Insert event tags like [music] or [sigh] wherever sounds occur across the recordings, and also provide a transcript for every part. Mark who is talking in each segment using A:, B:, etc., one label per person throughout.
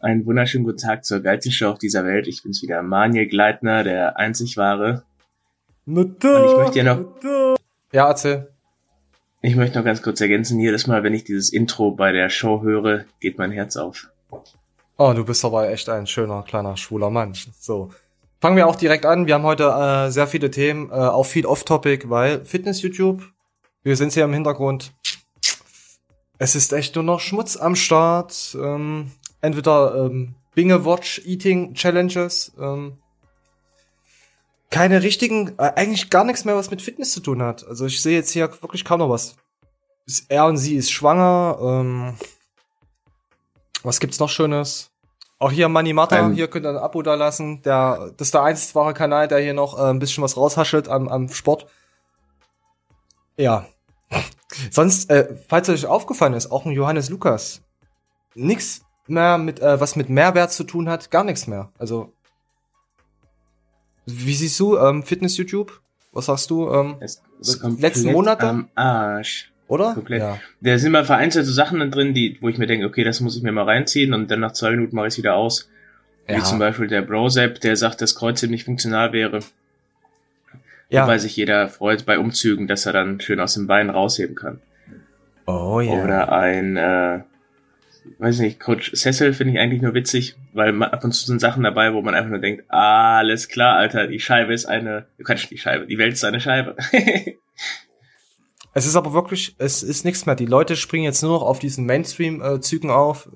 A: Einen wunderschönen guten Tag zur geilsten Show auf dieser Welt. Ich bin's wieder, Maniel Gleitner, der einzig wahre. Und ich möchte ja noch,
B: Ja, erzähl.
A: ich möchte noch ganz kurz ergänzen, jedes Mal, wenn ich dieses Intro bei der Show höre, geht mein Herz auf.
B: Oh, du bist aber echt ein schöner, kleiner, schwuler Mann. So. Fangen wir auch direkt an. Wir haben heute äh, sehr viele Themen, äh, auch viel Off-Topic, weil Fitness-YouTube, wir sind hier im Hintergrund. Es ist echt nur noch Schmutz am Start. Ähm, entweder ähm, Binge Watch Eating Challenges, ähm, keine richtigen, äh, eigentlich gar nichts mehr, was mit Fitness zu tun hat. Also ich sehe jetzt hier wirklich kaum noch was. Er und sie ist schwanger. Ähm, was gibt's noch Schönes? Auch hier Money Mata,
A: Ähm.
B: hier könnt ihr ein Abo da lassen. Der, das ist der einzige wahre Kanal, der hier noch äh, ein bisschen was raushaschelt am, am Sport. Ja. [laughs] Sonst, äh, falls euch aufgefallen ist, auch ein Johannes Lukas. Nix mehr mit, äh, was mit Mehrwert zu tun hat, gar nichts mehr. Also, wie siehst du ähm, Fitness-YouTube? Was sagst du? Ähm,
A: Es komplett
B: letzten Monate?
A: am Arsch.
B: oder?
A: Komplett.
B: Ja.
A: Da sind mal vereinzelte Sachen drin, die, wo ich mir denke, okay, das muss ich mir mal reinziehen und dann nach zwei Minuten mache ich es wieder aus. Wie
B: Ja.
A: zum Beispiel der Brozap, der sagt, dass Kreuzheben nicht funktional wäre.
B: Ja.
A: Wobei sich jeder freut bei Umzügen, dass er dann schön aus dem Bein rausheben kann.
B: Oh ja.
A: Oder ein, äh, weiß nicht, Coach Cecil finde ich eigentlich nur witzig, weil ab und zu sind Sachen dabei, wo man einfach nur denkt, alles klar, Alter, die Scheibe ist eine, Quatsch, die Scheibe, die Welt ist eine Scheibe. [laughs]
B: Es ist aber wirklich, es ist nichts mehr. Die Leute springen jetzt nur noch auf diesen Mainstream-Zügen auf.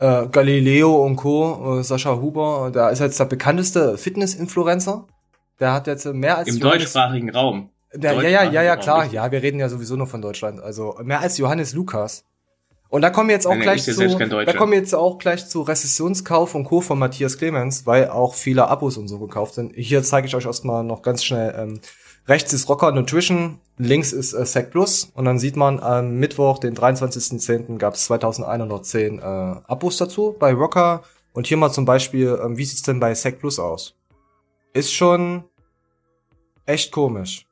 B: Äh, Galileo und Co., äh, Sascha Huber, der ist jetzt der bekannteste Fitness-Influencer. Der hat jetzt mehr als
A: Im
B: Johannes-
A: deutschsprachigen Raum.
B: Der, ja, ja, ja, ja, klar. Ja, wir reden ja sowieso nur von Deutschland. Also mehr als Johannes Lukas. Und da kommen wir jetzt auch
A: Nein,
B: gleich zu, da kommen wir jetzt auch gleich zu Rezessionskauf und Co. von Matthias Clemens, weil auch viele Abos und so gekauft sind. Hier zeige ich euch erstmal noch ganz schnell, ähm, rechts ist Rocker Nutrition, links ist äh, Sec Plus und dann sieht man am Mittwoch, den 23.10. gab es 2110 äh, Abos dazu bei Rocker und hier mal zum Beispiel, ähm, wie sieht's denn bei Sec Plus aus? Ist schon echt komisch.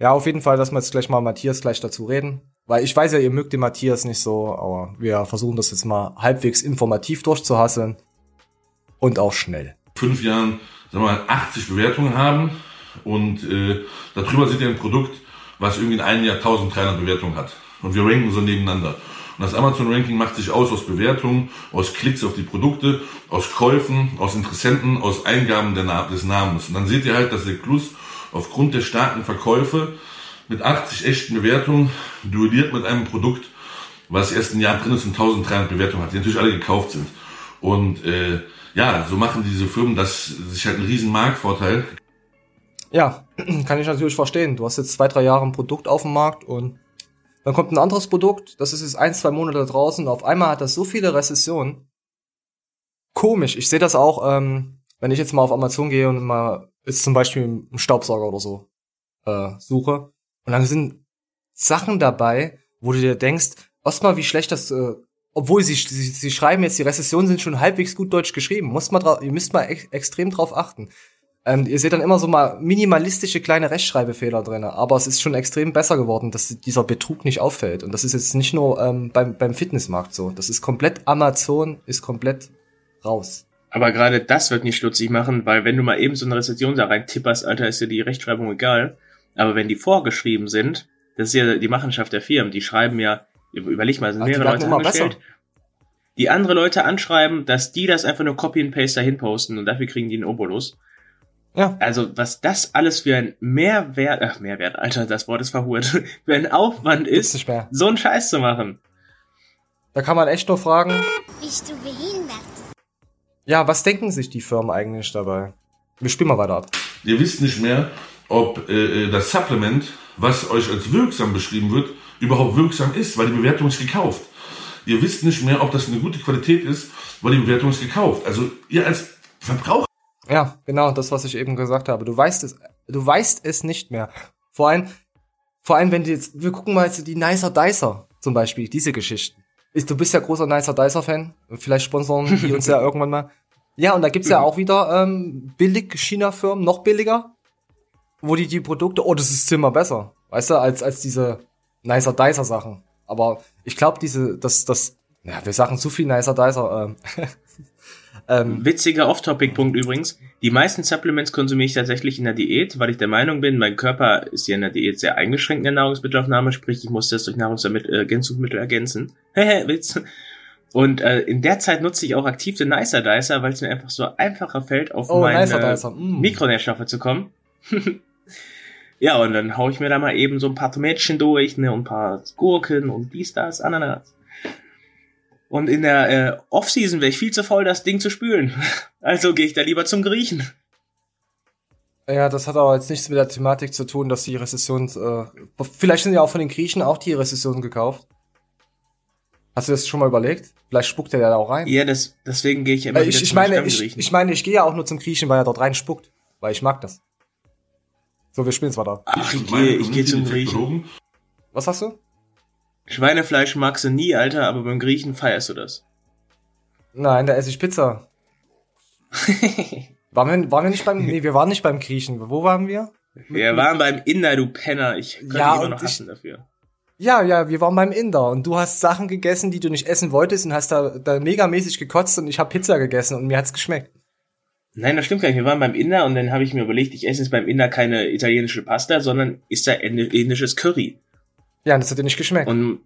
B: Ja, auf jeden Fall, dass wir jetzt gleich mal Matthias gleich dazu reden. Weil ich weiß ja, ihr mögt den Matthias nicht so, aber wir versuchen das jetzt mal halbwegs informativ durchzuhasseln. Und auch schnell.
C: fünf Jahren, sagen wir mal, 80 Bewertungen haben und äh, darüber seht ihr ein Produkt, was irgendwie in einem Jahr 1300 Bewertungen hat. Und wir ranken so nebeneinander. Und das Amazon-Ranking macht sich aus aus Bewertungen, aus Klicks auf die Produkte, aus Käufen, aus Interessenten, aus Eingaben des Namens. Und dann seht ihr halt, dass der Plus aufgrund der starken Verkäufe mit 80 echten Bewertungen duelliert mit einem Produkt, was erst ein Jahr drin ist und 1300 Bewertungen hat, die natürlich alle gekauft sind. Und äh, ja, so machen diese Firmen das sich halt einen riesen Marktvorteil.
B: Ja, [clears throat] kann ich natürlich verstehen. Du hast jetzt zwei, drei Jahre ein Produkt auf dem Markt und dann kommt ein anderes Produkt, das ist jetzt ein, zwei Monate draußen und auf einmal hat das so viele Rezessionen. Komisch. Ich sehe das auch, ähm, wenn ich jetzt mal auf Amazon gehe und mal ist zum Beispiel einen Staubsauger oder so äh, suche. Und dann sind Sachen dabei, wo du dir denkst, erstmal wie schlecht das, äh, obwohl sie, sie, sie schreiben jetzt, die Rezessionen sind schon halbwegs gut deutsch geschrieben. Muss mal drauf, ihr müsst mal ex extrem drauf achten. Ähm, ihr seht dann immer so mal minimalistische kleine Rechtschreibfehler drin, aber es ist schon extrem besser geworden, dass dieser Betrug nicht auffällt. Und das ist jetzt nicht nur ähm, beim, beim Fitnessmarkt so. Das ist komplett Amazon, ist komplett raus.
A: Aber gerade das wird mich stutzig machen, weil wenn du mal eben so eine Rezession da rein tipperst, Alter, ist dir die Rechtschreibung egal. Aber wenn die vorgeschrieben sind, das ist ja die Machenschaft der Firmen, die schreiben ja, überleg mal, sind
B: Ach, die
A: mehrere Leute angestellt, die andere Leute anschreiben, dass die das einfach nur Copy and Paste dahin posten und dafür kriegen die einen Obolus.
B: Ja.
A: Also, was das alles für ein Mehrwert, ach, Mehrwert, Alter, das Wort ist verhurt, [laughs] für ein Aufwand
B: Ist
A: ist,
B: nicht mehr.
A: so einen Scheiß zu machen.
B: Da kann man echt nur fragen,
D: Bist du behindert?
B: ja, was denken sich die Firmen eigentlich dabei? Wir spielen mal weiter ab.
C: Ihr wisst nicht mehr, ob äh, das Supplement, was euch als wirksam beschrieben wird, überhaupt wirksam ist, weil die Bewertung ist gekauft. Ihr wisst nicht mehr, ob das eine gute Qualität ist, weil die Bewertung ist gekauft. Also ihr als Verbraucher
B: Ja, genau, das, was ich eben gesagt habe. Du weißt es, du weißt es nicht mehr. Vor allem, vor allem, wenn du jetzt, wir gucken mal jetzt die Nicer Dicer zum Beispiel, diese Geschichten. Ist, du bist ja großer Nicer Dicer Fan. Vielleicht sponsern die uns ja [laughs] irgendwann mal. Ja, und da gibt's ja auch wieder ähm, billig China-Firmen, noch billiger, wo die die Produkte, oh, das ist zehnmal besser, weißt du, als als diese Nicer Dicer Sachen. Aber ich glaube, diese, das, das, ja, wir sagen zu viel Nicer Dicer. Ähm, [laughs] Ähm,
A: Witziger Off-Topic-Punkt übrigens. Die meisten Supplements konsumiere ich tatsächlich in der Diät, weil ich der Meinung bin, mein Körper ist ja in der Diät sehr eingeschränkt in der Nahrungsmittelaufnahme, sprich ich muss das durch Nahrungsergänzungsmittel ergänzen. [laughs] Hehe, Witz. Und äh, in der Zeit nutze ich auch aktiv den Nicer Dicer, weil es mir einfach so einfacher fällt, auf
B: Oh,
A: meine
B: mm.
A: Mikronährstoffe zu kommen. [laughs] ja, und dann hau ich mir da mal eben so ein paar Tomätchen durch, ne, und ein paar Gurken und dies, das, Ananas. Und in der äh, Off-Season wäre ich viel zu voll, das Ding zu spülen. [laughs] Also gehe ich da lieber zum Griechen.
B: ja, das hat aber jetzt nichts mit der Thematik zu tun, dass die Rezession, äh, vielleicht sind ja auch von den Griechen auch die Rezessionen gekauft. Hast du das schon mal überlegt? Vielleicht spuckt er da auch rein.
A: Ja, das, deswegen gehe ich immer
B: Äh,
A: wieder
B: ich, ich
A: zum
B: meine, ich, ich meine, ich gehe ja auch nur zum Griechen, weil er dort rein spuckt. Weil ich mag das. So, wir spielen es weiter.
A: Ach, ich gehe ich geh zum Griechen.
B: Was hast du?
A: Schweinefleisch magst du nie, Alter, aber beim Griechen feierst du das.
B: Nein, da esse ich Pizza. [laughs] Waren wir, waren wir nicht beim, nee, wir waren nicht beim Griechen. Wo waren wir?
A: Wir waren beim Inder, du Penner. Ich könnte
B: Ja,
A: immer noch
B: ich-
A: hassen dafür.
B: Ja, ja, wir waren beim Inder und du hast Sachen gegessen, die du nicht essen wolltest und hast da, da megamäßig gekotzt und ich habe Pizza gegessen und mir hat's geschmeckt.
A: Nein, das stimmt gar nicht. Wir waren beim Inder und dann habe ich mir überlegt, ich esse jetzt beim Inder keine italienische Pasta, sondern ist da indisches Curry.
B: Ja, und das hat dir nicht geschmeckt.
A: Und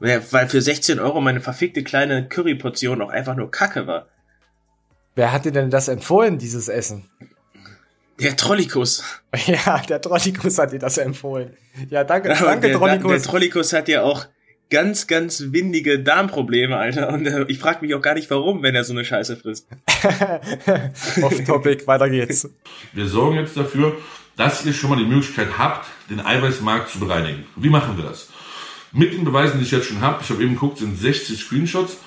A: ja, weil für 16 Euro meine verfickte kleine Curryportion auch einfach nur Kacke war.
B: Wer hat dir denn das empfohlen, dieses Essen?
A: Der Trollikus. [laughs]
B: Ja, der Trollikus hat dir das empfohlen. Ja, danke, [laughs]
A: Aber
B: danke,
A: der,
B: Trollikus.
A: der Trollikus hat ja auch ganz, ganz windige Darmprobleme, Alter. Und äh, ich frage mich auch gar nicht, warum, wenn er so eine Scheiße frisst. [laughs]
B: Off Topic, weiter geht's.
C: Wir sorgen jetzt dafür, dass ihr schon mal die Möglichkeit habt, den Eiweißmarkt zu bereinigen. Wie machen wir das? Mit den Beweisen, die ich jetzt schon habe, ich habe eben geguckt, sind 60 Screenshots.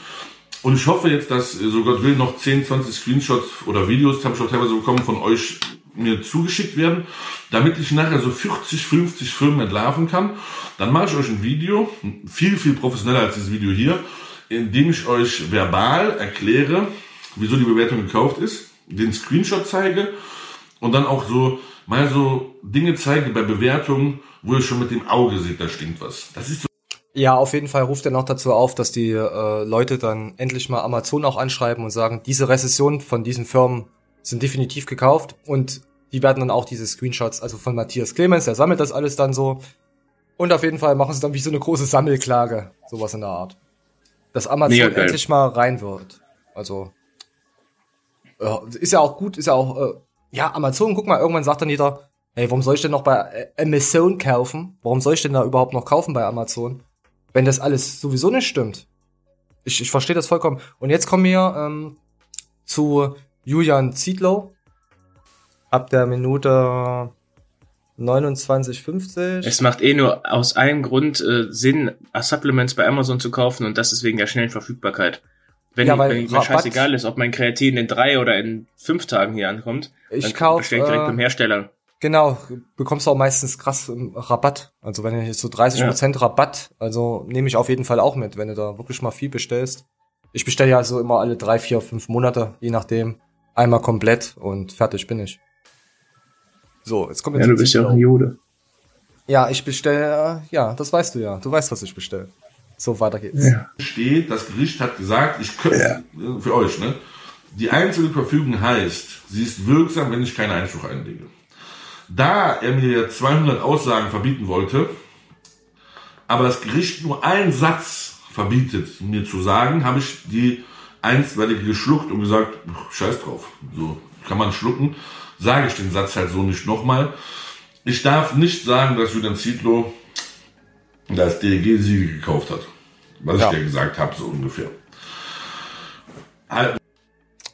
C: Und ich hoffe jetzt, dass, äh, so Gott will, noch 10, 20 Screenshots oder Videos, habe ich auch teilweise bekommen, von euch mir zugeschickt werden, damit ich nachher so 40, 50 Firmen entlarven kann. Dann mache ich euch ein Video, viel, viel professioneller als dieses Video hier, in dem ich euch verbal erkläre, wieso die Bewertung gekauft ist, den Screenshot zeige und dann auch so mal so Dinge zeige bei Bewertungen, wo ihr schon mit dem Auge seht, da stinkt was. Das ist so
B: Ja, auf jeden Fall ruft er noch dazu auf, dass die äh, Leute dann endlich mal Amazon auch anschreiben und sagen, diese Rezession von diesen Firmen sind definitiv gekauft und die werden dann auch diese Screenshots, also von Matthias Clemens, der sammelt das alles dann so. Und auf jeden Fall machen sie dann wie so eine große Sammelklage, sowas in der Art. Dass Amazon
A: Mega geil.
B: endlich mal rein wird. Also ist ja auch gut, ist ja auch äh, ja Amazon. Guck mal, irgendwann sagt dann jeder, hey, warum soll ich denn noch bei äh, Amazon kaufen? Warum soll ich denn da überhaupt noch kaufen bei Amazon? wenn das alles sowieso nicht stimmt. Ich, ich verstehe das vollkommen. Und jetzt kommen wir ähm, zu Julian Zietlow. Ab der Minute 29,50.
A: Es macht eh nur aus einem Grund äh, Sinn, Supplements bei Amazon zu kaufen und das ist wegen der schnellen Verfügbarkeit. Wenn,
B: Ja,
A: ich,
B: weil
A: wenn mir scheißegal ist, ob mein Kreatin in drei oder in fünf Tagen hier ankommt,
B: Ich
A: dann
B: kauf,
A: bestelle ich direkt
B: äh,
A: beim Hersteller.
B: Genau, bekommst du auch meistens krass ähm, Rabatt. Also wenn du jetzt so 30% Rabatt, also nehme ich auf jeden Fall auch mit, wenn du da wirklich mal viel bestellst. Ich bestelle ja so immer alle drei, vier, fünf Monate, je nachdem. Einmal komplett und fertig bin ich. So, jetzt kommt jetzt
A: Ja, du bist ja auch ein Jude.
B: Ja, ich bestelle, äh, ja, das weißt du ja. Du weißt, was ich bestelle. So, weiter geht's.
A: Ja.
C: steht, das Gericht hat gesagt, ich könnte, äh, für euch, ne? Die einzelne Verfügung heißt, sie ist wirksam, wenn ich keinen Einspruch einlege. Da er mir 200 Aussagen verbieten wollte, aber das Gericht nur einen Satz verbietet, mir zu sagen, habe ich die einstweilige geschluckt und gesagt, "Pff, scheiß drauf. So kann man schlucken. Sage ich den Satz halt so nicht nochmal. Ich darf nicht sagen, dass Julian Zietlow das DLG-Siegel gekauft hat. Was
B: Ja.
C: ich dir gesagt habe, so ungefähr.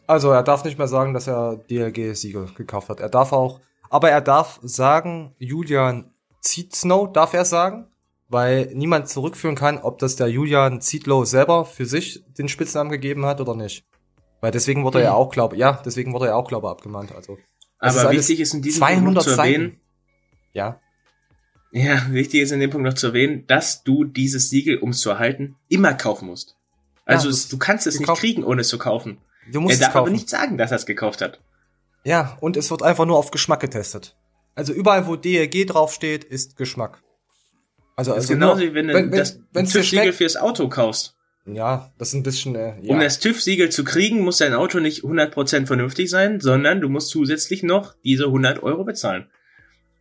B: Also, er darf nicht mehr sagen, dass er DLG-Siegel gekauft hat. Er darf auch, aber er darf sagen, Julian Zietsnow darf er sagen, weil niemand zurückführen kann, ob das der Julian Zietlow selber für sich den Spitznamen gegeben hat oder nicht. Weil deswegen wurde er ja auch Glaube, ja, deswegen wurde er auch Glaube abgemahnt, also.
A: Aber
B: alles
A: wichtig ist in diesem
B: 200
A: Punkt zu erwähnen,
B: Seiten. Ja.
A: ja, wichtig ist in dem Punkt noch zu erwähnen, dass du dieses Siegel, um es zu erhalten, immer kaufen musst. Also
B: Ja,
A: es, du kannst es nicht
B: gekauft-
A: kriegen, ohne es zu kaufen.
B: Du musst
A: er
B: es
A: darf aber
B: kaufen.
A: nicht sagen, dass er es gekauft hat.
B: Ja, und es wird einfach nur auf Geschmack getestet. Also überall, wo DLG draufsteht, ist Geschmack. Also,
A: Das ist
B: also
A: genauso
B: nur,
A: wie wenn du
B: wenn, wenn,
A: das
B: wenn's dir
A: Siegel
B: schmeckt,
A: fürs Auto kaufst.
B: Ja, das ist ein bisschen. Äh, ja.
A: Um das TÜV-Siegel zu kriegen, muss dein Auto nicht 100% vernünftig sein, sondern du musst zusätzlich noch diese 100 Euro bezahlen.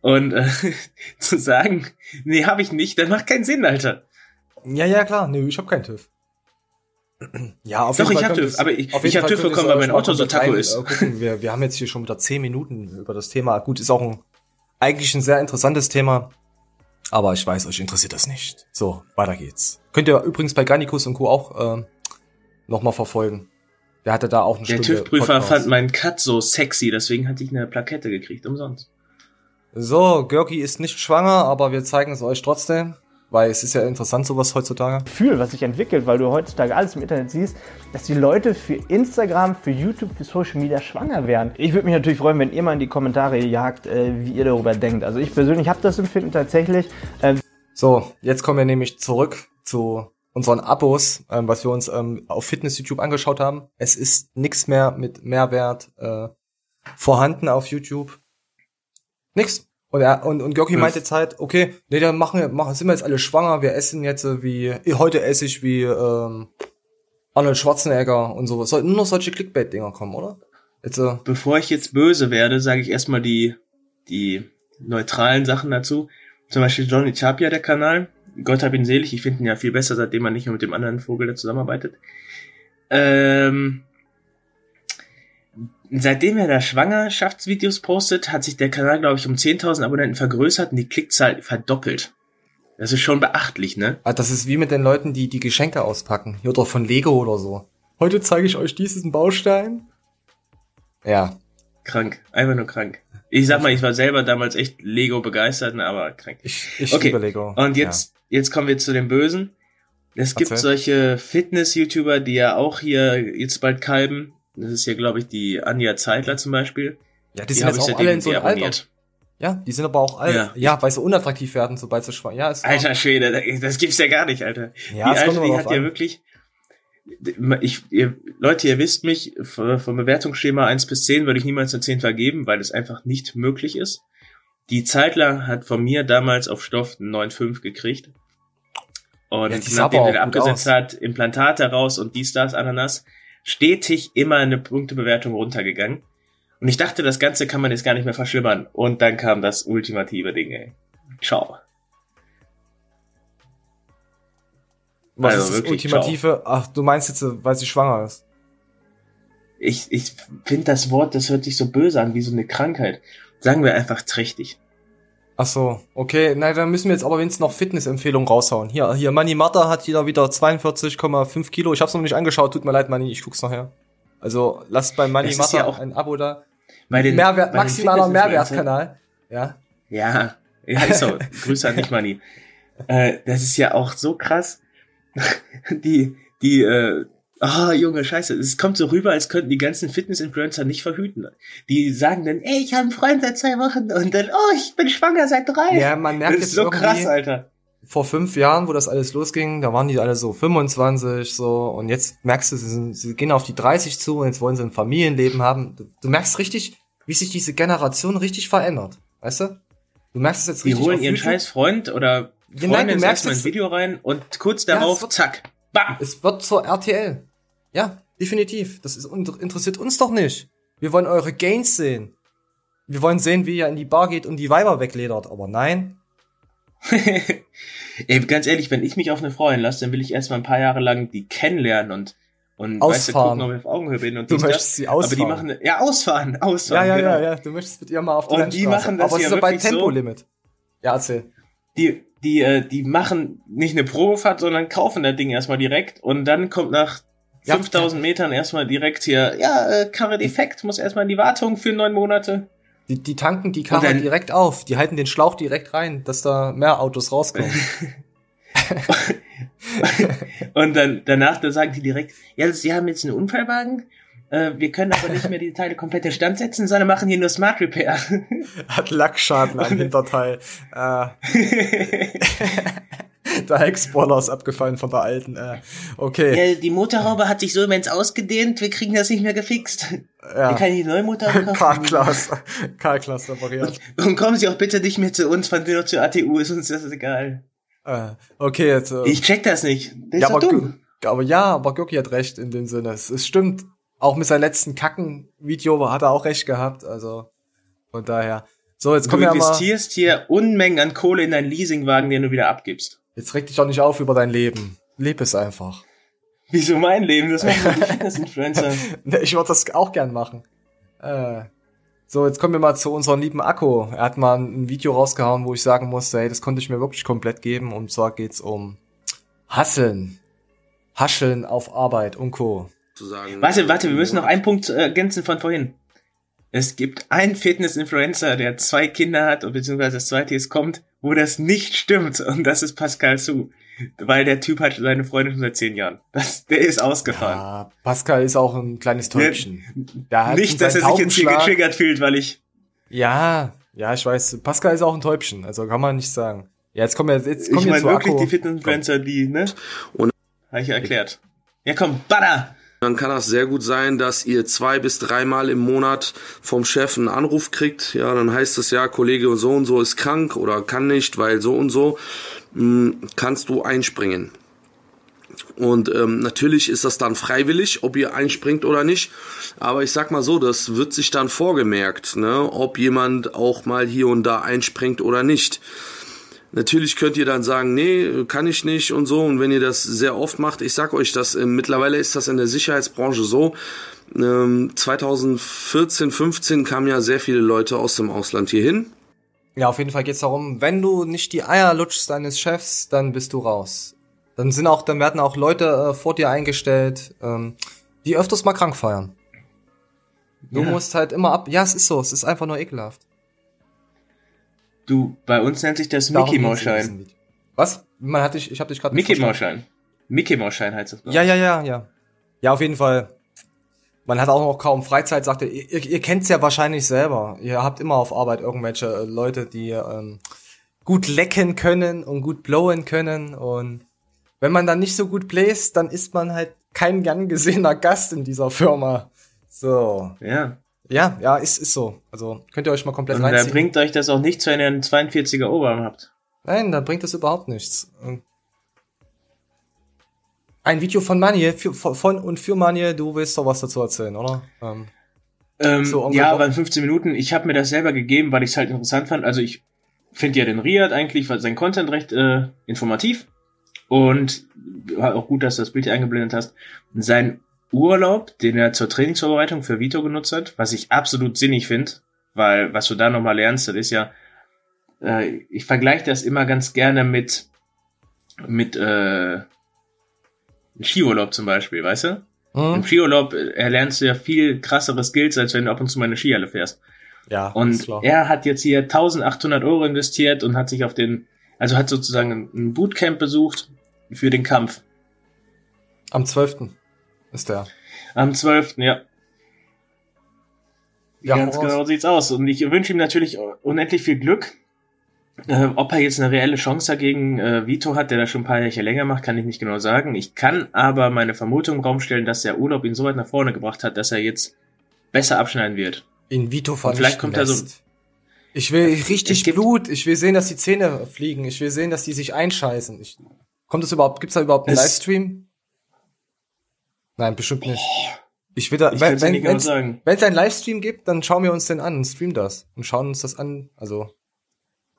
A: Und äh, [laughs] zu sagen, nee, habe ich nicht, das macht keinen Sinn, Alter.
B: Ja, ja, klar. Nee, ich habe keinen TÜV. Ja, auf
A: Doch,
B: jeden
A: ich
B: Fall
A: hab
B: könnt
A: TÜV, aber ich- ich
B: jeden
A: hab
B: Fall
A: TÜV bekommen, weil mein Auto so taco ist.
B: äh, Gucken. Wir, wir haben jetzt hier schon wieder zehn Minuten über das Thema. Gut, ist auch ein eigentlich ein sehr interessantes Thema. Aber ich weiß, euch interessiert das nicht. So, weiter geht's. Könnt ihr übrigens bei Garnicus und Co. auch ähm, nochmal verfolgen. Der hatte da auch eine
A: Der TÜV-Prüfer fand meinen Cut so sexy, deswegen hatte ich eine Plakette gekriegt, umsonst.
B: So, Görki ist nicht schwanger, aber wir zeigen es euch trotzdem. Weil es ist ja interessant, sowas heutzutage.
D: Gefühl, was sich entwickelt, weil du heutzutage alles im Internet siehst, dass die Leute für Instagram, für YouTube, für Social Media schwanger werden. Ich würde mich natürlich freuen, wenn ihr mal in die Kommentare jagt, äh, wie ihr darüber denkt. Also ich persönlich habe das Empfinden tatsächlich. Äh,
B: So, jetzt kommen wir nämlich zurück zu unseren Abos, ähm, was wir uns ähm, auf Fitness YouTube angeschaut haben. Es ist nichts mehr mit Mehrwert äh, vorhanden auf YouTube. Nix. Und, er, und, und Görki meinte jetzt halt, okay, nee, dann machen wir, machen, sind wir jetzt alle schwanger, wir essen jetzt wie, eh, heute esse ich wie ähm, Arnold Schwarzenegger und sowas. Sollten nur noch solche Clickbait-Dinger kommen, oder? Jetzt, äh,
A: Bevor ich jetzt böse werde, sage ich erstmal die, die neutralen Sachen dazu. Zum Beispiel Johnny Chapia, der Kanal. Gott hab ihn selig, ich finde ihn ja viel besser, seitdem man nicht mehr mit dem anderen Vogel da zusammenarbeitet. Ähm, seitdem er da Schwangerschaftsvideos postet, hat sich der Kanal, glaube ich, um 10.000 Abonnenten vergrößert und die Klickzahl verdoppelt. Das ist schon beachtlich, ne?
B: ah, das ist wie mit den Leuten, die die Geschenke auspacken. Hier oder von Lego oder so. Heute zeige ich euch diesen Baustein. Ja,
A: Krank. Einfach nur krank. Ich sag mal, ich war selber damals echt Lego begeistert, aber krank.
B: ich, ich
A: Okay,
B: liebe Lego.
A: Und jetzt, jetzt kommen wir zu den Bösen. Es gibt
B: Erzähl.
A: solche Fitness-YouTuber, die ja auch hier jetzt bald kalben. Das ist hier, glaube ich, die Anja Zeitler zum Beispiel.
B: Ja, ja die
A: Die
B: sind jetzt auch alle in so einem Alter. Ja, die sind aber auch alle,
A: Ja.
B: ja, weil sie unattraktiv werden, sobald sie schwanger. Ja, ist
A: Alter Schwede, das gibt's ja gar nicht, Alter.
B: Ja,
A: die Alte, die hat ja
B: an.
A: wirklich, ich, ihr, Leute, ihr wisst mich, vom Bewertungsschema 1 bis 10 würde ich niemals eine 10 vergeben, weil es einfach nicht möglich ist. Die Zeitler hat von mir damals auf Stoff einen 9,5 gekriegt. Und
B: Ja,
A: nachdem er abgesetzt hat, Implantate raus und dies, das, Ananas, stetig immer eine Punktebewertung runtergegangen. Und ich dachte, das Ganze kann man jetzt gar nicht mehr verschlimmern. Und dann kam das ultimative Ding, ey. Ciao.
B: Was
A: Also
B: ist das
A: wirklich,
B: Ultimative? Ach, du meinst jetzt, weil sie schwanger ist.
A: Ich, ich finde das Wort, das hört sich so böse an, wie so eine Krankheit. Sagen wir einfach trächtig.
B: Ach so, okay, na dann müssen wir jetzt aber wenigstens noch Fitnessempfehlungen raushauen. Hier, hier, Manni Marta hat wieder wieder 42,5 Kilo. Ich hab's noch nicht angeschaut, tut mir leid, Manni, ich guck's nachher. Also lasst bei Manni Marta
A: ja auch
B: ein Abo da.
A: Bei den,
B: Mehrwert,
A: bei
B: maximaler Mehrwertkanal. Ja.
A: Ja, ja, ist so. Grüße an dich, Manni. Äh, das ist ja auch so krass. [laughs] die, die, äh, ah, Junge, scheiße. Es kommt so rüber, als könnten die ganzen Fitness-Influencer nicht verhüten. Die sagen dann, ey, ich habe einen Freund seit zwei Wochen und dann, oh, ich bin schwanger seit drei.
B: Ja, man merkt
A: das
B: jetzt
A: ist so krass, Alter.
B: vor fünf Jahren, wo das alles losging, da waren die alle so 25 so und jetzt merkst du, sie, sind, sie gehen auf die 30 zu und jetzt wollen sie ein Familienleben haben. Du, du merkst richtig, wie sich diese Generation richtig verändert, weißt du? Du merkst es jetzt
A: Die
B: richtig
A: holen
B: auf
A: ihren
B: YouTube.
A: scheiß Freund oder
B: Ja, nein,
A: Freundin
B: du merkst
A: erstmal ein
B: es-
A: Video rein und kurz
B: Ja,
A: darauf,
B: es wird-
A: zack, bam.
B: Es wird zur RTL. Ja, definitiv. Das ist, interessiert uns doch nicht. Wir wollen eure Gains sehen. Wir wollen sehen, wie ihr in die Bar geht und die Weiber wegledert. Aber nein. [laughs]
A: Ey, ganz ehrlich, wenn ich mich auf eine Frau einlasse, dann will ich erstmal ein paar Jahre lang die kennenlernen und und weißt du,
B: Ausfahren.
A: gucken, ob ich auf Augenhöhe bin und
B: Du möchtest
A: das.
B: sie
A: Aber die
B: ausfahren.
A: machen ja ausfahren,
B: Ja, [laughs]
A: ausfahren.
B: ja,
A: genau.
B: ja, ja. Du möchtest mit ihr mal auf die
A: Und die machen das
B: Aber
A: ja
B: ist ja bei
A: wirklich so.
B: Tempolimit. Ja, erzähl.
A: Die die äh, die machen nicht eine Probefahrt, sondern kaufen das Ding erstmal direkt und dann kommt nach
B: Ja.
A: 5000 Metern erstmal direkt hier, ja, äh, Karre defekt, muss erstmal in die Wartung für neun Monate.
B: Die, die tanken die Karre
A: dann-
B: direkt auf. Die halten den Schlauch direkt rein, dass da mehr Autos rauskommen. [laughs]
A: Und dann danach, da sagen die direkt, ja, sie haben jetzt einen Unfallwagen, äh, wir können aber nicht mehr die Teile komplett instand setzen, sondern machen hier nur Smart Repair.
B: Hat Lackschaden am Hinterteil. Äh, [laughs] der Heckspoiler ist abgefallen von der alten. Äh, okay.
A: ja, die Motorhaube hat sich so immens ausgedehnt, wir kriegen das nicht mehr gefixt.
B: Ja.
A: Wir können die neue Motorhaube kaufen.
B: Karl-Klass. Karl-Klass repariert.
A: Und kommen Sie auch bitte nicht mehr zu uns, fahren Sie nur zur ATU, ist uns das egal.
B: Äh, okay, jetzt. Äh,
A: Ich check das nicht. Das ist
B: ja,
A: doch
B: aber
A: dumm.
B: aber ja, aber Göcki hat recht in dem Sinne. Es, es stimmt. Auch mit seinem letzten Kacken-Video hat er auch recht gehabt. Also von daher. So, jetzt kommen
A: du
B: wir mal.
A: investierst hier Unmengen an Kohle in deinen Leasingwagen, den du wieder abgibst.
B: Jetzt reg dich doch nicht auf über dein Leben. Leb es einfach.
A: Wieso mein Leben? Das machen die Fitness-Influencer. [laughs]
B: Ne, Ich würde das auch gern machen. Äh, so, jetzt kommen wir mal zu unserem lieben Akku. Er hat mal ein Video rausgehauen, wo ich sagen musste, hey, das konnte ich mir wirklich komplett geben. Und zwar geht's um Hasseln. Hascheln auf Arbeit und Co.
E: zu sagen.
A: Warte, warte, wir müssen noch einen Punkt äh, ergänzen von vorhin. Es gibt einen Fitness-Influencer, der zwei Kinder hat, beziehungsweise das zweite jetzt kommt, wo das nicht stimmt. Und das ist Pascal Su. Weil der Typ hat seine Freundin schon seit zehn Jahren. Das, der ist ausgefahren.
B: Ja, Pascal ist auch ein kleines Täubchen. Der hat
A: nicht, dass er sich jetzt hier getriggert fühlt, weil ich.
B: Ja, ja, ich weiß. Pascal ist auch ein Täubchen, also kann man nicht sagen. Ja, jetzt kommen wir jetzt kommen
A: Ich meine wirklich
B: Akku.
A: die Fitness-Influencer, die, ne?
E: Und-
A: Habe ich ja erklärt. Ja komm, Butter!
E: Dann kann das sehr gut sein, dass ihr zwei bis dreimal im Monat vom Chef einen Anruf kriegt. Ja, dann heißt es ja, Kollege so und so ist krank oder kann nicht, weil so und so. Hm, Kannst du einspringen? Und ähm, natürlich ist das dann freiwillig, ob ihr einspringt oder nicht. Aber ich sag mal so, das wird sich dann vorgemerkt, ne, ob jemand auch mal hier und da einspringt oder nicht. Natürlich könnt ihr dann sagen, nee, kann ich nicht und so. Und wenn ihr das sehr oft macht, ich sag euch das, äh, mittlerweile ist das in der Sicherheitsbranche so. Ähm, 2014, 15 kamen ja sehr viele Leute aus dem Ausland hier hin.
B: Ja, auf jeden Fall geht's darum, wenn du nicht die Eier lutschst deines Chefs, dann bist du raus. Dann sind auch, dann werden auch Leute äh, vor dir eingestellt, ähm, die öfters mal krank feiern. Du
A: Ja.
B: musst halt immer ab. Ja, es ist so, es ist einfach nur ekelhaft.
A: Du, bei uns nennt sich das
B: Darum
A: Mickey
B: Video. Was? Man hat dich, ich habe dich gerade
A: Mickey Maus-Schein. Mickey Maus-Schein heißt das. glaub
B: Ja, ja, ja, ja. Ja, auf jeden Fall. Man hat auch noch kaum Freizeit, sagt er. Ihr, ihr, ihr kennt's ja wahrscheinlich selber. Ihr habt immer auf Arbeit irgendwelche äh, Leute, die ähm, gut lecken können und gut blowen können. Und wenn man dann nicht so gut bläst, dann ist man halt kein gern gesehener Gast in dieser Firma. So.
A: Ja.
B: Ja, ja, ist, ist so. Also könnt ihr euch mal komplett
A: Und da
B: reinziehen.
A: bringt euch das auch nichts, wenn ihr einen 42er Oberarm habt.
B: Nein, da bringt es überhaupt nichts. Ein Video von Manje, für, von und für Manje, du willst doch was dazu erzählen, oder? Ähm,
A: Ähm,
B: So,
A: ja, in 15 Minuten, ich habe mir das selber gegeben, weil ich es halt interessant fand. Also ich finde ja den Riyad eigentlich, weil sein Content recht äh, informativ und war auch gut, dass du das Bild hier eingeblendet hast. Sein Urlaub, den er zur Trainingsvorbereitung für Vito genutzt hat, was ich absolut sinnig finde, weil was du da nochmal lernst, das ist ja, äh, ich vergleiche das immer ganz gerne mit mit äh, Skiurlaub zum Beispiel, weißt du? Im
B: hm?
A: Skiurlaub äh, erlernst du ja viel krassere Skills, als wenn du ab und zu mal eine Skihalle fährst.
B: Ja,
A: Und er hat jetzt hier 1800 Euro investiert und hat sich auf den, also hat sozusagen ein Bootcamp besucht für den Kampf.
B: Am 12. ist der.
A: Am 12. Ja,
B: Ja,
A: ganz genau sieht's aus. Und ich wünsche ihm natürlich unendlich viel Glück. Äh, ob er jetzt eine reelle Chance dagegen äh, Vito hat, der das schon ein paar Jahre länger macht, kann ich nicht genau sagen. Ich kann aber meine Vermutung im Raum stellen, dass der Urlaub ihn so weit nach vorne gebracht hat, dass er jetzt besser abschneiden wird.
B: In Vito vernichten
A: vielleicht kommt er so-
B: lässt. Ich will richtig Blut. Ich will sehen, dass die Zähne fliegen. Ich will sehen, dass die sich einscheißen. Ich, kommt es überhaupt? Gibt's da überhaupt einen
A: Es-
B: Livestream? Nein, bestimmt nicht. Ich will da,
A: Ich
B: wenn
A: dir
B: wenn
A: genau
B: einen Livestream gibt, dann schauen wir uns den an und streamen das und schauen uns das an. Also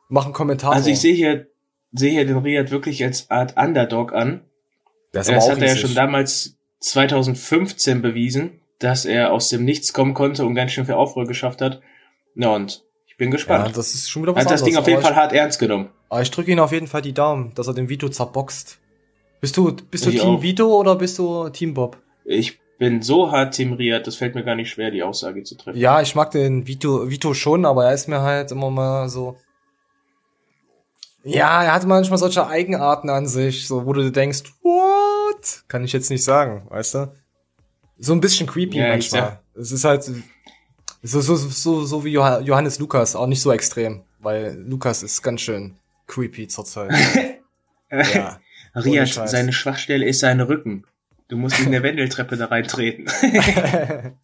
B: machen Kommentare.
A: Also ich sehe hier, sehe hier den Riyad wirklich als Art Underdog an.
B: das
A: Das hat er ja schon damals 2015 bewiesen, dass er aus dem Nichts kommen konnte und ganz schön viel Aufruhr geschafft hat. Na und ich bin
B: Ja,
A: gespannt.
B: das ist schon wieder
A: er
B: was
A: hat das
B: anderes.
A: Ding auf jeden Fall hart ernst genommen.
B: Ich, aber ich drücke ihm auf jeden Fall die Daumen, dass er den Vito zerboxt. Bist du, bist du Team
A: auch.
B: Vito oder bist du Team Bob?
A: Ich bin so hart Riyad, das fällt mir gar nicht schwer, die Aussage zu treffen.
B: Ja, ich mag den Vito, Vito schon, aber er ist mir halt immer mal so. Ja, er hat manchmal solche Eigenarten an sich, so wo du denkst, what? Kann ich jetzt nicht sagen, weißt du? So ein bisschen creepy
A: Ja,
B: manchmal. Es ist halt so, so, so, so wie Joh- Johannes Lukas, auch nicht so extrem, weil Lukas ist ganz schön creepy zurzeit. [laughs] ja. Scheiß.
A: seine Schwachstelle ist sein Rücken. Du musst in der [laughs] Wendeltreppe da reintreten. [laughs]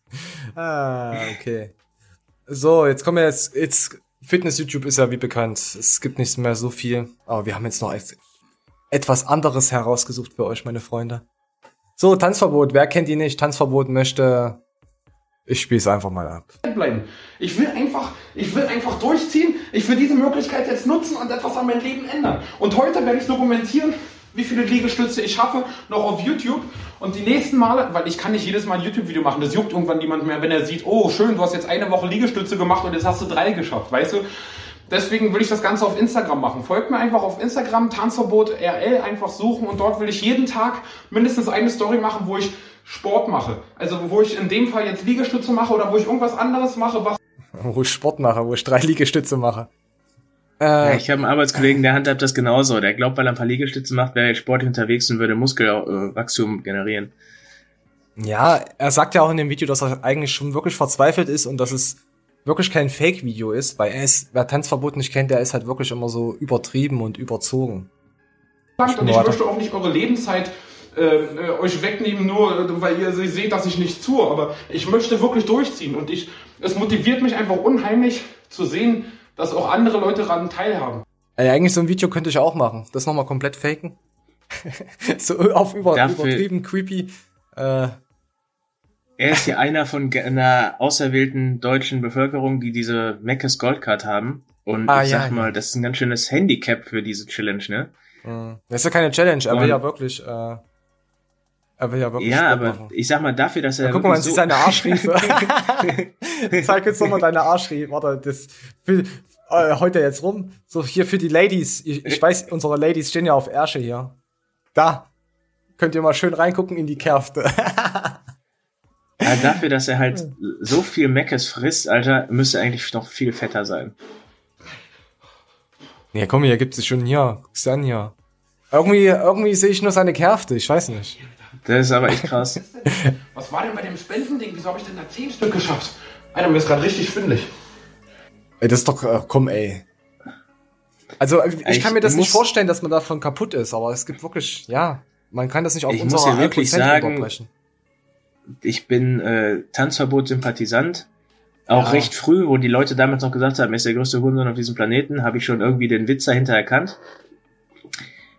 B: ah, okay. So, jetzt kommen wir jetzt, jetzt, Fitness-YouTube ist ja wie bekannt. Es gibt nicht mehr so viel. Aber wir haben jetzt noch et- etwas anderes herausgesucht für euch, meine Freunde. So, Tanzverbot, wer kennt die nicht? Tanzverbot möchte. Ich spiel's einfach mal ab.
F: bleiben. Ich will einfach, ich will einfach durchziehen. Ich will diese Möglichkeit jetzt nutzen und etwas an meinem Leben ändern. Und heute werde ich dokumentieren, wie viele Liegestütze ich schaffe, noch auf YouTube. Und die nächsten Male, weil ich kann nicht jedes Mal ein YouTube-Video machen, das juckt irgendwann niemand mehr, wenn er sieht, oh schön, du hast jetzt eine Woche Liegestütze gemacht und jetzt hast du drei geschafft, weißt du? Deswegen will ich das Ganze auf Instagram machen. Folgt mir einfach auf Instagram, Tanzverbot RL, einfach suchen und dort will ich jeden Tag mindestens eine Story machen, wo ich Sport mache. Also wo ich in dem Fall jetzt Liegestütze mache oder wo ich irgendwas anderes mache, was [laughs]
B: Wo ich Sport mache, wo ich drei Liegestütze mache.
A: Ja,
B: Äh,
A: ich habe einen Arbeitskollegen, der handhabt das genauso. Der glaubt, weil er ein paar Liegestütze macht, wäre er sportlich unterwegs und würde Muskelwachstum generieren.
B: ja, er sagt ja auch in dem Video, dass er eigentlich schon wirklich verzweifelt ist und dass es wirklich kein Fake-Video ist, weil er ist, wer Tanzverbot nicht kennt, der ist halt wirklich immer so übertrieben und überzogen.
F: Punkt und ich möchte auch nicht eure Lebenszeit äh, äh, euch wegnehmen, nur äh, weil ihr se- seht, dass ich nicht tue. Aber ich möchte wirklich durchziehen und ich, es motiviert mich einfach unheimlich zu sehen, dass auch andere Leute daran teilhaben.
B: Ey, eigentlich so ein Video könnte ich auch machen. Das nochmal komplett faken. [laughs] so auf über,
A: Dafür-
B: übertrieben creepy. Äh,
A: Er ist ja einer von einer auserwählten deutschen Bevölkerung, die diese Meckes Goldcard haben. Und
B: Ah,
A: ich
B: ja,
A: sag
B: ja.
A: mal, das ist ein ganz schönes Handicap für diese Challenge, ne?
B: mh. das ist ja keine Challenge, er will ja wirklich, äh, er will ja wirklich
A: Ja, aber
B: machen.
A: ich sag mal, dafür, dass er.
B: Ja, guck mal,
A: wirklich
B: sieht seine Arschriefe. [laughs] [laughs] Zeig jetzt nochmal deine Arschriefe. Warte, das für, äh, heute jetzt rum. So, hier für die Ladies. Ich, ich weiß, unsere Ladies stehen ja auf Ärsche hier. Da. Könnt ihr mal schön reingucken in die Kerfte. [laughs]
A: Ja, dafür, dass er halt so viel Meckes frisst, Alter, müsste eigentlich noch viel fetter sein.
B: nee, komm, hier gibt es schon hier. Guck's an hier. Irgendwie, irgendwie sehe ich nur seine Kerfte. Ich weiß nicht.
A: Das ist aber echt krass. [laughs]
F: Was war denn bei dem Spendending? Wieso habe ich denn da 10 Stück geschafft? Alter, mir ist gerade richtig schwindelig.
B: Ey, das ist doch, äh, komm, ey. Also, ich,
A: Ich
B: kann mir das nicht
A: muss-
B: vorstellen, dass man davon kaputt ist, aber es gibt wirklich, ja, man kann das nicht auf
A: Ich muss
B: unserer
A: ja wirklich
B: 1%
A: sagen. Ich bin äh, Tanzverbot-Sympathisant. Auch
B: Ja.
A: recht früh, wo die Leute damals noch gesagt haben, er ist der größte Hurensohn auf diesem Planeten, habe ich schon irgendwie den Witz dahinter erkannt.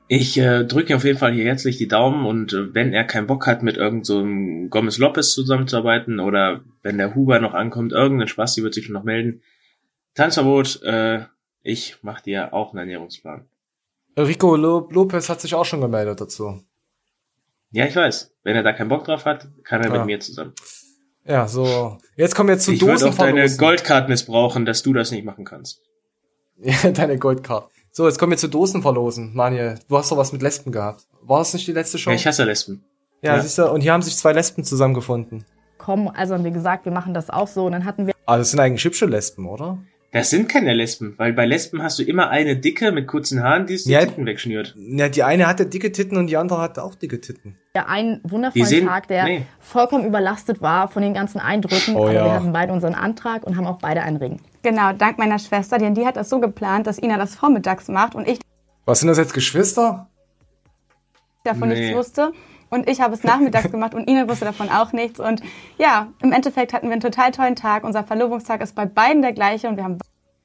A: Ich äh, drücke auf jeden Fall hier herzlich die Daumen und äh, wenn er keinen Bock hat, mit irgendeinem so einem Gomez Lopez zusammenzuarbeiten oder wenn der Huber noch ankommt, irgendein Spaß, die wird sich schon noch melden. Tanzverbot, äh, ich mach dir auch einen Ernährungsplan.
B: Rico Lo Lopez hat sich auch schon gemeldet dazu.
A: Ja, ich weiß. Wenn er da keinen Bock drauf hat, kann er
B: Ja.
A: mit mir zusammen.
B: Ja, so. Jetzt kommen wir zu
A: ich würde
B: Dosen
A: auch deine. Goldcard missbrauchen, dass du das nicht machen kannst. [laughs]
B: Ja, deine Goldcard. So, jetzt kommen wir zu Dosen verlosen. Manuel, du hast doch was mit Lesben gehabt. War das nicht die letzte Show?
A: Ja, ich hasse Lesben.
B: ja,
A: ja.
B: siehst du, und hier haben sich zwei Lesben zusammengefunden.
G: kommen. Also haben wir gesagt, wir machen das auch so. Und dann hatten wir
B: Ah, das sind eigentlich hübsche Lesben, oder?
A: Das sind keine Lesben, weil bei Lesben hast du immer eine dicke mit kurzen Haaren, die es die
B: Ja.
A: Titten wegschnürt.
B: Ja, die eine hatte dicke Titten und die andere hatte auch dicke Titten.
G: einen
A: Die
G: wundervollen
A: sehen-
G: Tag, der
A: nee.
G: vollkommen überlastet war von den ganzen Eindrücken.
B: Oh
G: aber
B: ja.
G: wir hatten beide unseren Antrag und haben auch beide einen Ring.
H: Genau, dank meiner Schwester, denn die hat das so geplant, dass Ina das vormittags macht und ich
B: Was sind das jetzt Geschwister?
H: davon
A: Nee.
H: nichts wusste. Und ich habe es nachmittags [laughs] gemacht und Ina wusste davon auch nichts. Und ja, im Endeffekt hatten wir einen total tollen Tag. Unser Verlobungstag ist bei beiden der gleiche und wir haben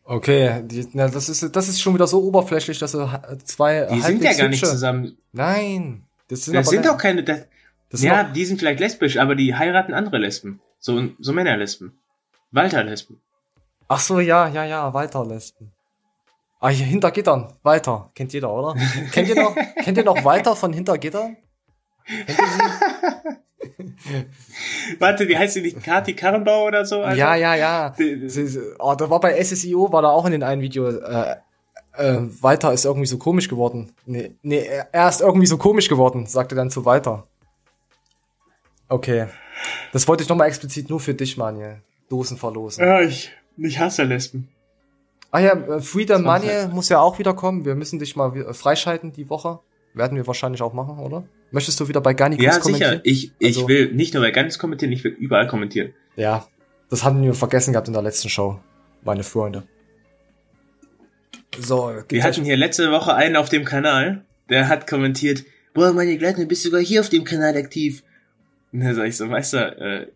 B: Okay, die, na, das ist das ist schon wieder so oberflächlich, dass so ha- zwei
A: Die sind ja gar nicht
B: hübsche-
A: zusammen.
B: Nein, das sind
A: Das
B: aber
A: sind doch keine. Das,
B: das sind
A: ja, die sind vielleicht lesbisch, aber die heiraten andere Lesben. So, so Männerlesben. Walter-Lesben.
B: Ach so, ja, ja, ja, weiter Lesben. Ah, hier hinter Gittern, weiter. Kennt jeder, oder? kennt ihr noch, [laughs] kennt ihr noch Walter von hinter Gittern? Sie? [laughs]
A: Warte, wie heißt die nicht? Kati Karrenbauer oder so? Alter?
B: Ja, ja, ja. Sie- sie- Oh, da war bei SSIO, war da auch in den einen Video, äh, äh, Walter ist irgendwie so komisch geworden. Nee, nee, er- ist irgendwie so komisch geworden, sagte dann zu Walter. Okay. Das wollte ich nochmal explizit nur für dich, Manuel. Dosen verlosen.
A: Ja, ich, ich hasse Lesben.
B: Ah ja, äh, Freedom
A: halt-
B: muss ja auch wieder kommen. Wir müssen dich mal wi- freischalten die Woche. Werden wir wahrscheinlich auch machen, oder? Möchtest du wieder bei Garnikus
A: Ja,
B: kommentieren?
A: sicher. Ich, ich
B: Also-
A: will nicht nur bei ganz kommentieren, ich will überall kommentieren.
B: Ja, das hatten wir vergessen gehabt in der letzten Show, meine Freunde. So,
A: Wir hatten hier letzte Woche einen auf dem Kanal, der hat kommentiert, boah, meine Gleitner, bist sogar hier auf dem Kanal aktiv. Und da sag ich so, Meister, äh,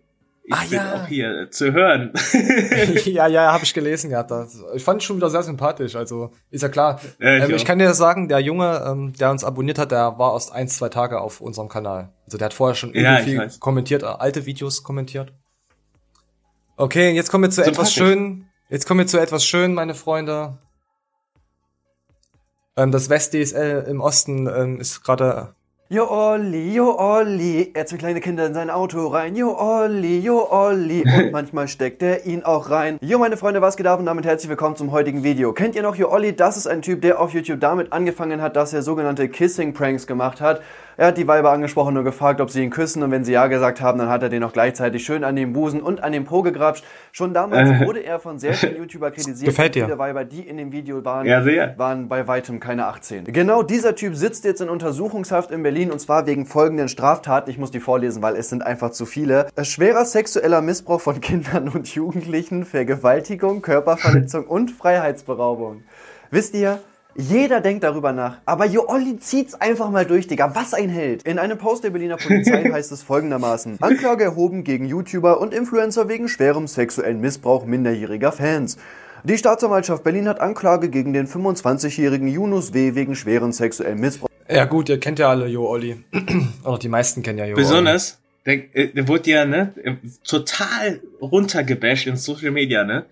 A: Ich
B: Ah,
A: bin
B: ja.
A: auch hier zu hören. [laughs]
B: ja, ja, habe ich gelesen gehabt. Ich fand es schon wieder sehr sympathisch. Also ist ja klar.
A: Ja, ich
B: ähm, ich kann dir sagen, der Junge, ähm, der uns abonniert hat, der war erst ein, zwei Tage auf unserem Kanal. Also der hat vorher schon
A: Ja, ich
B: viel kommentiert, äh, alte Videos kommentiert. Okay, jetzt kommen wir zu etwas schön. Jetzt kommen wir zu etwas schön, meine Freunde. Ähm, das West DSL im Osten ähm, ist gerade
I: Jo Olli, jo Olli, er zwei kleine Kinder in sein Auto rein. Jo Olli, jo Olli. Und [laughs] manchmal steckt er ihn auch rein. Jo meine Freunde, was geht ab und damit herzlich willkommen zum heutigen Video. Kennt ihr noch Jo Olli? Das ist ein Typ, der auf YouTube damit angefangen hat, dass er sogenannte Kissing-Pranks gemacht hat. Er hat die Weiber angesprochen und gefragt, ob sie ihn küssen und wenn sie ja gesagt haben, dann hat er den auch gleichzeitig schön an den Busen und an den Po gegrapscht. Schon damals wurde er von sehr vielen YouTuber kritisiert.
B: Gefällt dir?
I: Viele Weiber, die in dem Video waren,
A: Ja,
I: waren bei weitem keine 18. Genau dieser Typ sitzt jetzt in Untersuchungshaft in Berlin und zwar wegen folgenden Straftaten. Ich muss die vorlesen, weil es sind einfach zu viele. Äh, Schwerer sexueller Missbrauch von [laughs] Kindern und Jugendlichen, Vergewaltigung, Körperverletzung und Freiheitsberaubung. Wisst ihr? Jeder denkt darüber nach, aber Jo Olli zieht's einfach mal durch, Digga. Was ein Held. In einem Post der Berliner Polizei [laughs] heißt es folgendermaßen. Anklage erhoben gegen YouTuber und Influencer wegen schwerem sexuellen Missbrauch minderjähriger Fans. Die Staatsanwaltschaft Berlin hat Anklage gegen den 25-jährigen Yunus W. wegen schweren sexuellen Missbrauch.
B: Ja gut, ihr kennt ja alle Jo Olli. Oder die meisten kennen ja Jo Olli.
A: Besonders, der, äh, der wurde ja ne, äh, total runtergebasht in Social Media, ne?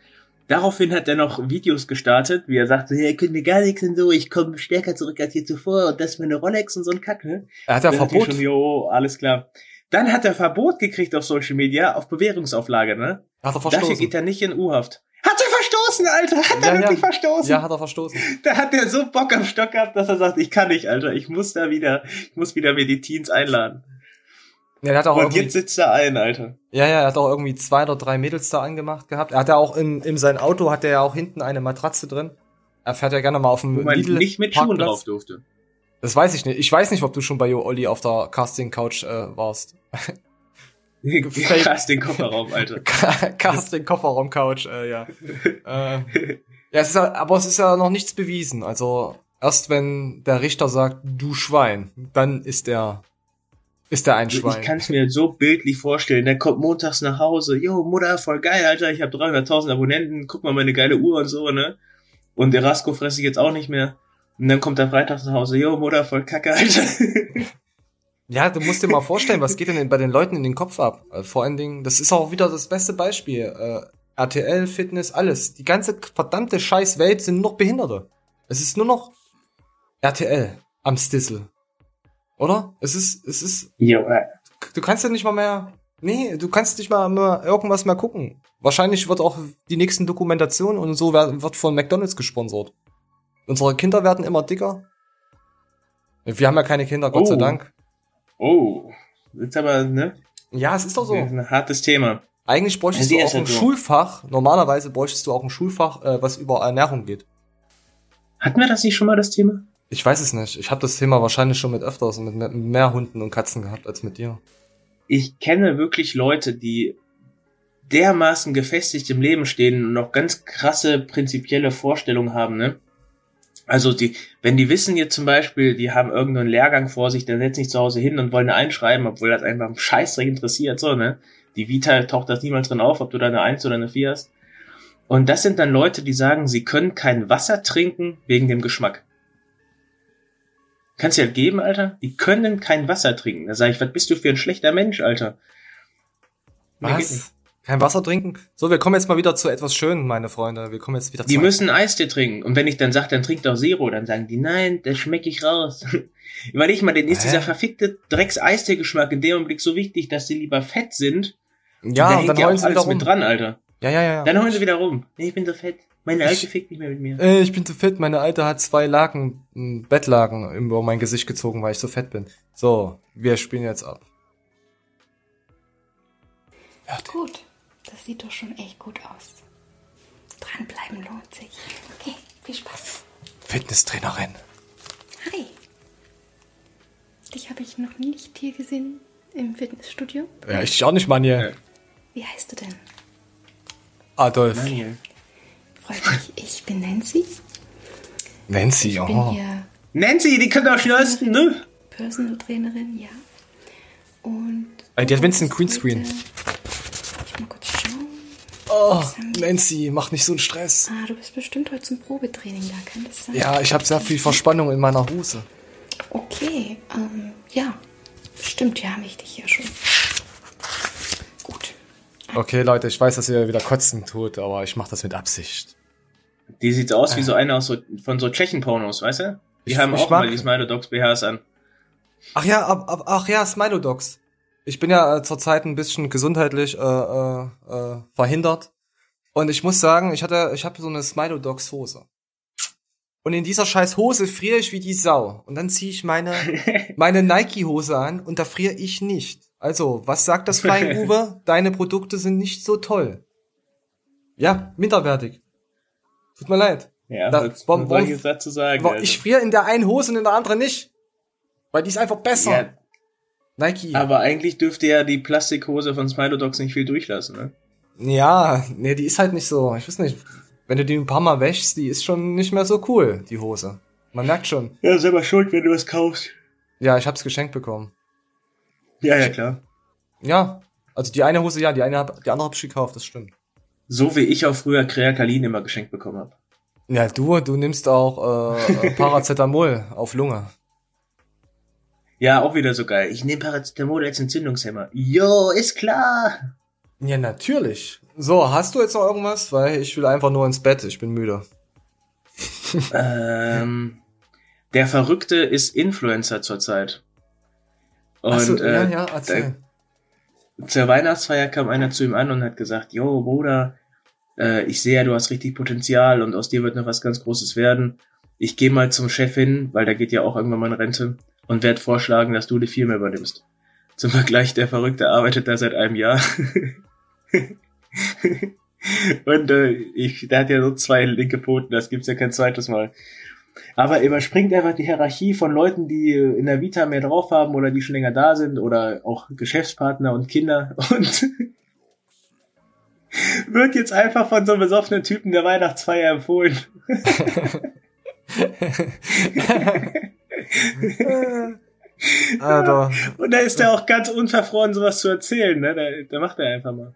A: Daraufhin hat er noch Videos gestartet, wie er sagte, hey, könnt mir gar nichts und so, ich komme stärker zurück als hier zuvor und das ist meine Rolex und so ein Kack, ne?
B: Er hat ja Verbot.
A: Schon, jo, alles klar. Dann hat er Verbot gekriegt auf Social Media auf Bewährungsauflage, ne?
B: Hat er
A: Dafür
B: verstoßen.
A: geht er nicht in U-Haft. Hat er verstoßen, Alter! Hat
B: Ja,
A: er
B: ja.
A: wirklich verstoßen?
B: Ja, hat er verstoßen.
A: Da hat er so Bock am Stock gehabt, dass er sagt, ich kann nicht, Alter. Ich muss da wieder, ich muss wieder mir die Teens einladen.
B: Ja, der hat auch
A: Und jetzt sitzt er ein, Alter.
B: ja, ja, er hat auch irgendwie zwei oder drei Mädels da angemacht gehabt. Er hat ja auch in, in sein Auto hat er ja auch hinten eine Matratze drin. Er fährt ja gerne mal auf dem
A: Wo man
B: Lidl
A: nicht mit Schuhen drauf durfte.
B: Das weiß ich nicht. Ich weiß nicht, ob du schon bei Jo Olli auf der Casting Couch äh, warst. [laughs] [laughs] Gefaked.
A: Krass, den Kofferraum, Alter. [laughs]
B: Casting Kofferraum Couch, äh, ja. äh, ja, es ist ja, aber es ist ja noch nichts bewiesen. Also erst wenn der Richter sagt, du Schwein, dann ist er ist er ein Schwein.
A: Ich kann es mir so bildlich vorstellen. Der kommt montags nach Hause. Jo, Mutter, voll geil, Alter. Ich habe 300.000 Abonnenten. Guck mal meine geile Uhr und so, ne? Und der Rasko fresse ich jetzt auch nicht mehr. Und dann kommt er freitags nach Hause. Jo, Mutter, voll kacke, Alter. [laughs]
B: Ja, du musst dir mal vorstellen, was geht denn bei den Leuten in den Kopf ab? Äh, Vor allen Dingen, das ist auch wieder das beste Beispiel. Äh, RTL, Fitness, alles. Die ganze verdammte scheiß Welt sind nur noch Behinderte. Es ist nur noch RTL am Stissel. Oder? Es ist, es ist,
A: jo, äh,
B: du kannst ja nicht mal mehr, nee, du kannst nicht mal mehr irgendwas mehr gucken. Wahrscheinlich wird auch die nächsten Dokumentationen und so wird von McDonalds gesponsert. Unsere Kinder werden immer dicker. Wir haben ja keine Kinder, Gott sei
A: Oh.
B: Dank.
A: Oh, ist aber, ne?
B: Ja, es ist doch so.
A: Das ist ein hartes Thema.
B: Eigentlich bräuchtest du auch ein. Schulfach. Normalerweise bräuchtest du auch ein Schulfach, äh, was über Ernährung geht.
A: Hatten wir das nicht schon mal, das Thema?
B: Ich weiß es nicht. Ich habe das Thema wahrscheinlich schon mit öfters mehr- mit mehr Hunden und Katzen gehabt als mit dir.
A: Ich kenne wirklich Leute, die dermaßen gefestigt im Leben stehen und noch ganz krasse prinzipielle Vorstellungen haben, ne? Also die, wenn die wissen jetzt zum Beispiel, die haben irgendeinen Lehrgang vor sich, dann setzen sich zu Hause hin und wollen einschreiben, obwohl das einfach Scheißdreck interessiert, so, ne? Die Vita taucht das niemals drin auf, ob du da eine Eins oder eine Vier hast. Und das sind dann Leute, die sagen, sie können kein Wasser trinken wegen dem Geschmack. Kannst du halt geben, Alter? Die können kein Wasser trinken. Da sage ich, was bist du für ein schlechter Mensch, Alter?
B: Was? Kein Wasser trinken? So, wir kommen jetzt mal wieder zu etwas Schönen, meine Freunde. Wir kommen jetzt wieder
A: Die
B: zu.
A: müssen Eistee trinken. Und wenn ich dann sage, dann trink doch Zero, dann sagen die, nein, das schmecke ich raus. [laughs] Überleg mal, denen ist
B: Hä?
A: dieser verfickte Drecks-Eistee-Geschmack in dem Augenblick so wichtig, dass sie lieber fett sind.
B: ja,
A: da
B: und dann
A: ja
B: heulen
A: auch
B: sie wieder
A: alles
B: rum.
A: mit dran, Alter.
B: Ja, ja, ja. ja.
A: Dann heulen sie wieder rum. Nee, ich bin so fett. Meine Alte fickt nicht mehr mit mir.
B: Äh, ich bin zu fett. Meine Alte hat zwei Laken, Bettlaken über mein Gesicht gezogen, weil ich so fett bin. So, wir spielen jetzt ab.
J: Gut, das sieht doch schon echt gut aus. Dranbleiben lohnt sich. Okay, viel Spaß.
B: Fitnesstrainerin.
J: Hi. Dich habe ich noch nicht hier gesehen im Fitnessstudio.
B: Ja, ich auch nicht, Mann hier.
J: Wie heißt du denn?
B: Adolf.
A: Daniel.
J: Freut mich, ich bin Nancy.
B: Nancy,
J: Ich bin
B: oh.
J: hier
A: Nancy, die kann doch schnellsten, ne?
J: Personal Trainerin, ja. Und
B: Ey, die hat Vincent
J: worum es
B: Greenscreen.
J: heute
B: Oh, Nancy, mach nicht so einen Stress.
J: Ah, du bist bestimmt heute zum Probetraining da, kann das sein?
B: Ja, ich habe sehr viel Verspannung in meiner Hose.
J: Okay, ähm, ja. Stimmt, ja, habe ich dich ja schon. Gut.
B: Okay, Leute, ich weiß, dass ihr wieder kotzen tut, aber ich mache das mit Absicht.
A: Die sieht aus wie so eine aus so, von so Tschechen-Pornos, weißt du? Die
B: Ich-
A: haben
B: ich
A: auch
B: mag-
A: mal die Smilodogs BHs an.
B: Ach ja, ab, ab, ach ja, Smilodogs. Ich bin ja äh, zurzeit ein bisschen gesundheitlich äh, äh, äh, verhindert. Und ich muss sagen, ich hatte, ich habe so eine Smilodogs Hose. Und in dieser scheiß Hose friere ich wie die Sau. Und dann ziehe ich meine, [laughs] meine Nike-Hose an und da friere ich nicht. Also, was sagt das Flying Uwe? [laughs] Deine Produkte sind nicht so toll. Ja, minderwertig. Tut mir leid.
A: Ja,
B: Da-
A: was
B: warum- warum-
A: dazu sagen?
B: Aber
A: also?
B: Ich friere in der einen Hose und in der anderen nicht. Weil die ist einfach besser.
A: Ja,
B: Nike.
A: aber eigentlich dürfte ja die Plastikhose von Smilodogs nicht viel durchlassen, ne?
B: Ja, nee, die ist halt nicht so. Ich weiß nicht, wenn du die ein paar Mal wäschst, die ist schon nicht mehr so cool, die Hose. Man merkt schon.
A: Ja, selber schuld, wenn du was kaufst.
B: Ja, ich hab's geschenkt bekommen.
A: Ja, ja, klar.
B: Ja, also die eine Hose, ja, die eine hab, die andere hab ich gekauft, das stimmt.
A: So wie ich auch früher Kreakalin immer geschenkt bekommen habe.
B: Ja, du, du nimmst auch äh, äh, Paracetamol [laughs] auf Lunge.
A: Ja, auch wieder so geil. Ich nehme Paracetamol als Entzündungshemmer. Jo, ist klar.
B: Ja, natürlich. So, hast du jetzt noch irgendwas? Weil ich will einfach nur ins Bett, ich bin müde. [laughs]
A: ähm, der Verrückte ist Influencer zurzeit. Und
B: Ach so,
A: äh,
B: ja, ja, erzähl.
A: da- zur Weihnachtsfeier kam einer zu ihm an und hat gesagt, Jo, Bruder, äh, ich sehe ja, du hast richtig Potenzial und aus dir wird noch was ganz Großes werden. Ich gehe mal zum Chef hin, weil da geht ja auch irgendwann mal in Rente und werde vorschlagen, dass du die Firma übernimmst. Zum Vergleich, der Verrückte arbeitet da seit einem Jahr. [laughs] und äh, ich, der hat ja so zwei linke Pfoten, das gibt's ja kein zweites Mal. Aber er überspringt einfach die Hierarchie von Leuten, die äh, in der Vita mehr drauf haben oder die schon länger da sind oder auch Geschäftspartner und Kinder [laughs] und wird jetzt einfach von so einem besoffenen Typen der Weihnachtsfeier empfohlen. [laughs]
B: Alter.
A: Und da ist er auch ganz unverfroren, sowas zu erzählen, ne? Da, da macht er einfach mal.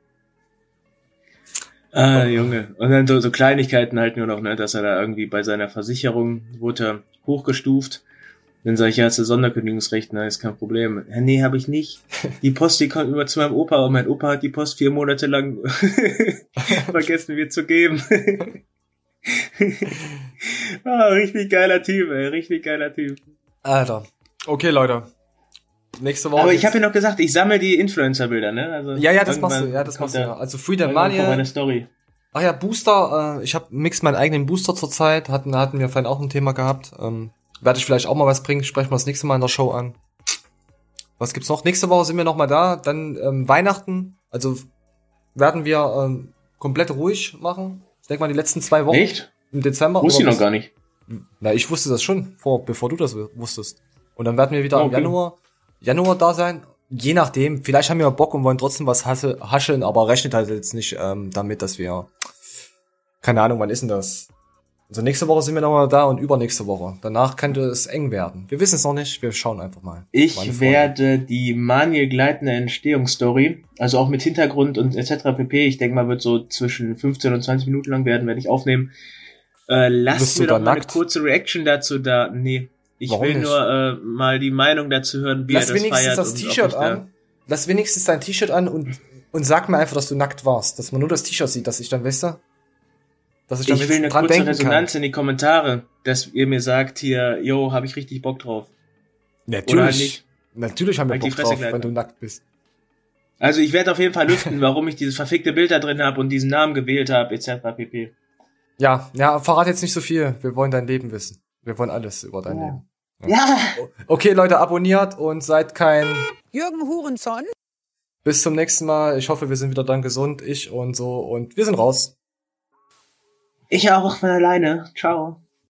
A: Ah, Junge. Und dann so, so Kleinigkeiten halt nur noch, ne, dass er da irgendwie bei seiner Versicherung wurde hochgestuft. Dann sage ich, ja, hast du Sonderkündigungsrecht, na, ist kein Problem. Ja, nee, habe ich nicht. Die Post, die kommt immer zu meinem Opa und mein Opa hat die Post vier Monate lang [laughs] vergessen mir zu geben. [laughs] ah, richtig geiler Typ, ey, richtig geiler Typ.
B: Alter. Okay, Leute. Nächste Woche.
A: Aber ich habe ja noch gesagt, ich sammle die Influencer-Bilder, ne? Also
B: Ja, ja, das machst du, ja, das machst du. Ja. Also Freedom
A: kommt meine
B: Mania.
A: Story.
B: Ach ja, Booster, äh, ich habe mix meinen eigenen Booster zurzeit, hatten, hatten wir vorhin auch ein Thema gehabt. Ähm, werde ich vielleicht auch mal was bringen, sprechen wir das nächste Mal in der Show an. Was gibt's noch? Nächste Woche sind wir noch mal da, dann ähm, Weihnachten, also werden wir ähm, komplett ruhig machen. Ich denke mal die letzten zwei Wochen
A: Echt?
B: im Dezember.
A: Wusste ich noch gar nicht.
B: Na, ich wusste das schon, vor, bevor du das wusstest. Und dann werden wir wieder im
A: Okay.
B: Januar, Januar da sein. Je nachdem, vielleicht haben wir Bock und wollen trotzdem was hasse, hascheln, aber rechnet halt jetzt nicht ähm, damit, dass wir, keine Ahnung, wann ist denn das? Also nächste Woche sind wir nochmal da und übernächste Woche. Danach könnte es eng werden. Wir wissen es noch nicht, wir schauen einfach mal.
A: Ich werde die Maniel gleitende Entstehungsstory, also auch mit Hintergrund und etc. pp. Ich denke mal, wird so zwischen 15 und 20 Minuten lang werden, werde ich aufnehmen. Äh,
B: du
A: mir doch mal eine
B: nackt?
A: kurze Reaction dazu da. Nee. Ich
B: Warum
A: will
B: nicht?
A: nur äh, mal die Meinung dazu hören, wie
B: Lass
A: er das
B: wenigstens das T-Shirt an. Lass wenigstens dein T-Shirt an und, und sag mir einfach, dass du nackt warst. Dass man nur das T-Shirt sieht, dass ich dann, weißt du? Dass ich
A: Ich will eine kurze Resonanz in die Kommentare, dass ihr mir sagt hier, yo, habe ich richtig Bock drauf.
B: kann.
A: Oder halt
B: Natürlich.
A: nicht.
B: Natürlich haben wir
A: Halt
B: Bock drauf, wenn du nackt bist.
A: Also ich werde auf jeden Fall lüften, warum ich dieses verfickte Bild da drin habe und diesen Namen gewählt habe, etc. pp.
B: Ja, ja, verrat jetzt nicht so viel. Wir wollen dein Leben wissen. Wir wollen alles über dein
A: Ja.
B: Leben.
A: Ja!
B: Okay, Leute, abonniert und seid kein.
K: Jürgen Hurenson.
B: Bis zum nächsten Mal. Ich hoffe, wir sind wieder dann gesund, ich und so. Und wir sind raus.
A: Ich auch von alleine. Ciao.